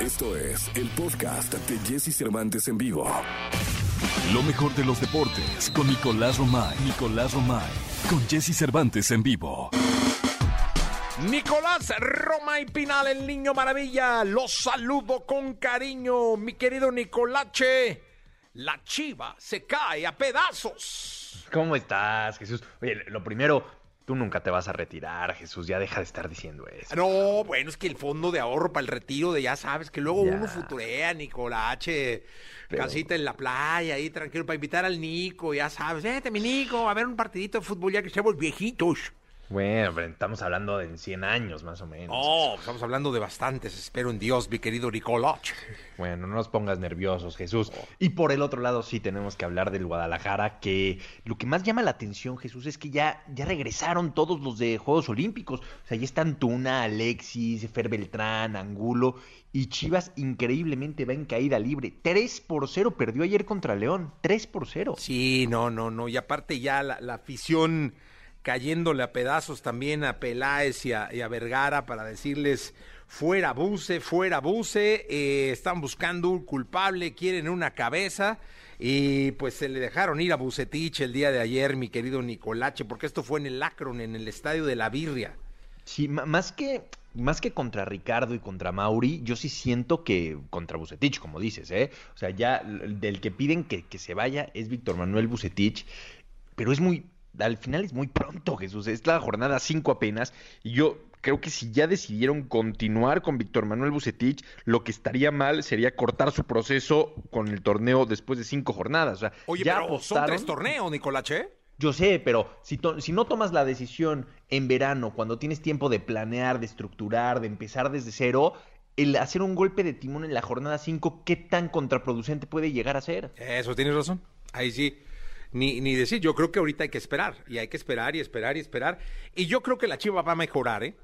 Esto es el podcast de Jesse Cervantes en vivo. Lo mejor de los deportes con Nicolás Romay. Nicolás Romay. Con Jesse Cervantes en vivo. Nicolás Romay Pinal, el niño maravilla. Los saludo con cariño, mi querido Nicolache. La chiva se cae a pedazos. ¿Cómo estás, Jesús? Oye, lo primero, tú nunca te vas a retirar, Jesús. Ya deja de estar diciendo eso. No, bueno, es que el fondo de ahorro para el retiro de ya sabes que luego Ya. uno futurea, Nicolache. Pero- Casita en la playa, ahí tranquilo, para invitar al Nico, ya sabes. Vete, mi Nico, a ver un partidito de fútbol ya que estemos viejitos. Bueno, pero estamos hablando de en 100 años, más o menos. No, estamos hablando de bastantes, espero en Dios, mi querido Nicolache. Bueno, no nos pongas nerviosos, Jesús. Y por el otro lado, sí tenemos que hablar del Guadalajara, que lo que más llama la atención, Jesús, es que ya, ya regresaron todos los de Juegos Olímpicos. O sea, ya están Tuna, Alexis, Fer Beltrán, Angulo. Y Chivas increíblemente va en caída libre. 3 por 0 perdió ayer contra León. 3 por 0. Sí, no, no, no. Y aparte ya la, la afición cayéndole a pedazos también a Peláez y a, Vergara para decirles fuera Buse, fuera Buse. eh, están buscando un culpable, quieren una cabeza. Y pues se le dejaron ir a Bucetich el día de ayer, mi querido Nicolache, porque esto fue en el Akron, en el estadio de la Birria. Sí, más que, más que contra Ricardo y contra Mauri, yo sí siento que contra Bucetich, como dices, ¿eh? O sea, ya del que piden que, que se vaya es Víctor Manuel Bucetich, pero es muy, al final es muy pronto, Jesús, es la jornada 5 apenas, y yo creo que si ya decidieron continuar con Víctor Manuel Bucetich, lo que estaría mal sería cortar su proceso con el torneo después de cinco jornadas. O sea, Oye, ya pero son tres torneos, Nicolache. yo sé, pero si, to- si no tomas la decisión en verano, cuando tienes tiempo de planear, de estructurar, de empezar desde cero, el hacer un golpe de timón en la jornada 5, ¿qué tan contraproducente puede llegar a ser? Eso tienes razón. Ahí sí. Ni, ni decir, yo creo que ahorita hay que esperar. Y hay que esperar y esperar y esperar. Y yo creo que la Chiva va a mejorar, ¿eh?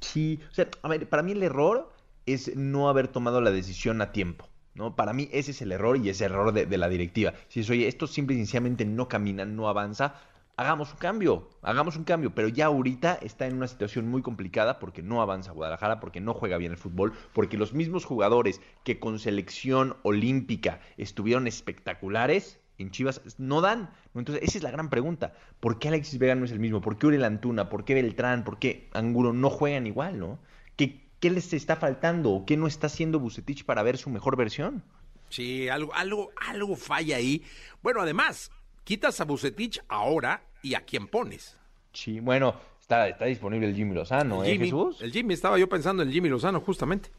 Sí, o sea, a ver, para mí el error es no haber tomado la decisión a tiempo. ¿no? Para mí ese es el error y es el error de, de la directiva. Si es, oye, esto simple y sencillamente no camina, no avanza, hagamos un cambio, hagamos un cambio. Pero ya ahorita está en una situación muy complicada porque no avanza Guadalajara, porque no juega bien el fútbol, porque los mismos jugadores que con selección olímpica estuvieron espectaculares, en Chivas no dan. Entonces, esa es la gran pregunta. ¿Por qué Alexis Vega no es el mismo? ¿Por qué Uriel Antuna? ¿Por qué Beltrán? ¿Por qué Angulo no juegan igual, no? ¿Qué, qué les está faltando? ¿O qué no está haciendo Bucetich para ver su mejor versión? Sí, algo, algo, algo falla ahí. Bueno, además, quitas a Bucetich ahora y a quién pones. Sí, bueno, está, está disponible el Jimmy Lozano, el ¿eh, Jimmy. Jesús? El Jimmy, estaba yo pensando en el Jimmy Lozano, justamente.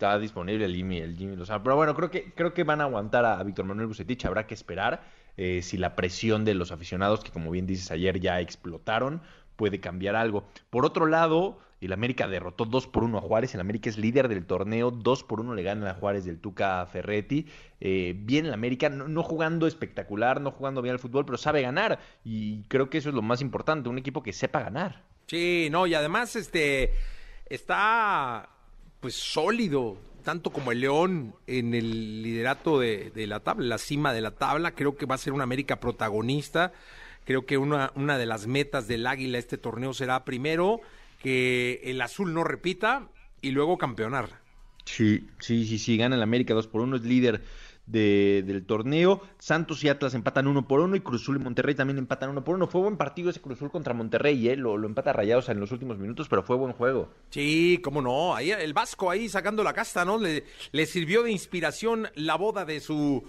Está disponible el Jimmy, el Jimmy Lozano. Pero bueno, creo que, creo que van a aguantar a, Víctor Manuel Bucetich. Habrá que esperar eh, si la presión de los aficionados, que como bien dices ayer ya explotaron, puede cambiar algo. Por otro lado, el América derrotó 2 por 1 a Juárez. El América es líder del torneo. 2 por 1 le gana a Juárez del Tuca Ferretti. Eh, bien el América, no, no jugando espectacular, no jugando bien al fútbol, pero sabe ganar. Y creo que eso es lo más importante, un equipo que sepa ganar. Sí, no, y además, este, está, pues, sólido, tanto como el León en el liderato de, la tabla, la cima de la tabla. Creo que va a ser una América protagonista. Creo que una, una de las metas del Águila este torneo será primero que el azul no repita y luego campeonar. Sí, sí, sí, sí, gana el América 2 por 1, es líder de- del torneo. Santos y Atlas empatan 1 por 1 y Cruzul y Monterrey también empatan 1 por 1. Fue buen partido ese Cruzul contra Monterrey, ¿eh? lo, empata rayados en los últimos minutos, pero fue buen juego. Sí, cómo no. Ahí el Vasco ahí sacando la casta, ¿no? Le, le sirvió de inspiración la boda de su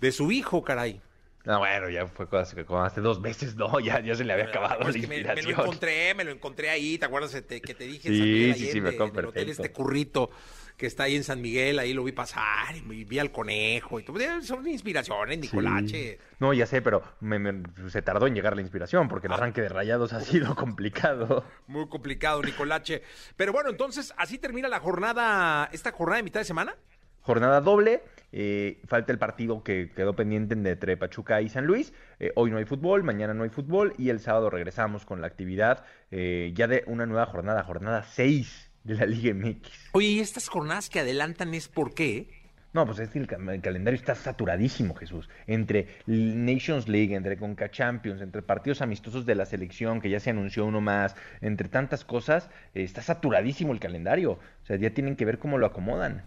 de su hijo, caray. No, bueno, ya fue como hace dos meses, no, ya, ya se le había acabado Pues la que me, me inspiración. lo encontré, me lo encontré ahí, ¿te acuerdas que te, que te dije en Sí, San Miguel sí, sí, me acuerdo en el hotel perfecto. este currito que está ahí en San Miguel, ahí lo vi pasar, y vi al conejo y todo. Son inspiraciones, Nicolache. No, ya sé, pero me- me- se tardó en llegar la inspiración porque el arranque de rayados ha sido complicado. Muy complicado, Nicolache. Pero bueno, entonces, así termina la jornada, esta jornada de mitad de semana. Jornada doble, eh, falta el partido que quedó pendiente entre Pachuca y San Luis. Eh, hoy no hay fútbol, mañana no hay fútbol y el sábado regresamos con la actividad eh, ya de una nueva jornada, jornada 6 de la Liga MX. Oye, ¿y estas jornadas que adelantan es por qué? No, pues es que el, el calendario está saturadísimo, Jesús. Entre Nations League, entre Conca Champions, entre partidos amistosos de la selección, que ya se anunció uno más, entre tantas cosas, eh, está saturadísimo el calendario. O sea, ya tienen que ver cómo lo acomodan.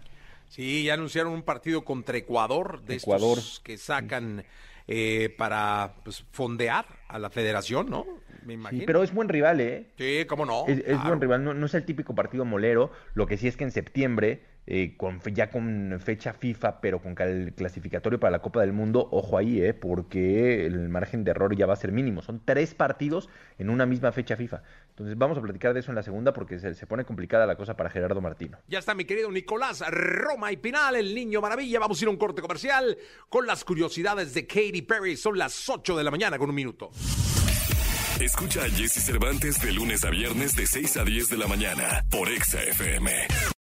Sí, ya anunciaron un partido contra Ecuador, de Ecuador. estos que sacan eh, para pues, fondear a la federación, ¿no? Me imagino. Sí, pero es buen rival, ¿eh? Sí, cómo no. Es, es claro. buen rival, no, no es el típico partido molero. Lo que sí es que en septiembre, eh, con, ya con fecha FIFA, pero con cal- clasificatorio para la Copa del Mundo, ojo ahí, ¿eh? porque el margen de error ya va a ser mínimo. Son tres partidos en una misma fecha FIFA. Entonces vamos a platicar de eso en la segunda porque se, se pone complicada la cosa para Gerardo Martino. Ya está mi querido Nicolás Roma y Pinal, el niño maravilla. Vamos a ir a un corte comercial con las curiosidades de Katy Perry. Son las 8 de la mañana con un minuto. Escucha a Jesse Cervantes de lunes a viernes de 6 a 10 de la mañana por Exa FM.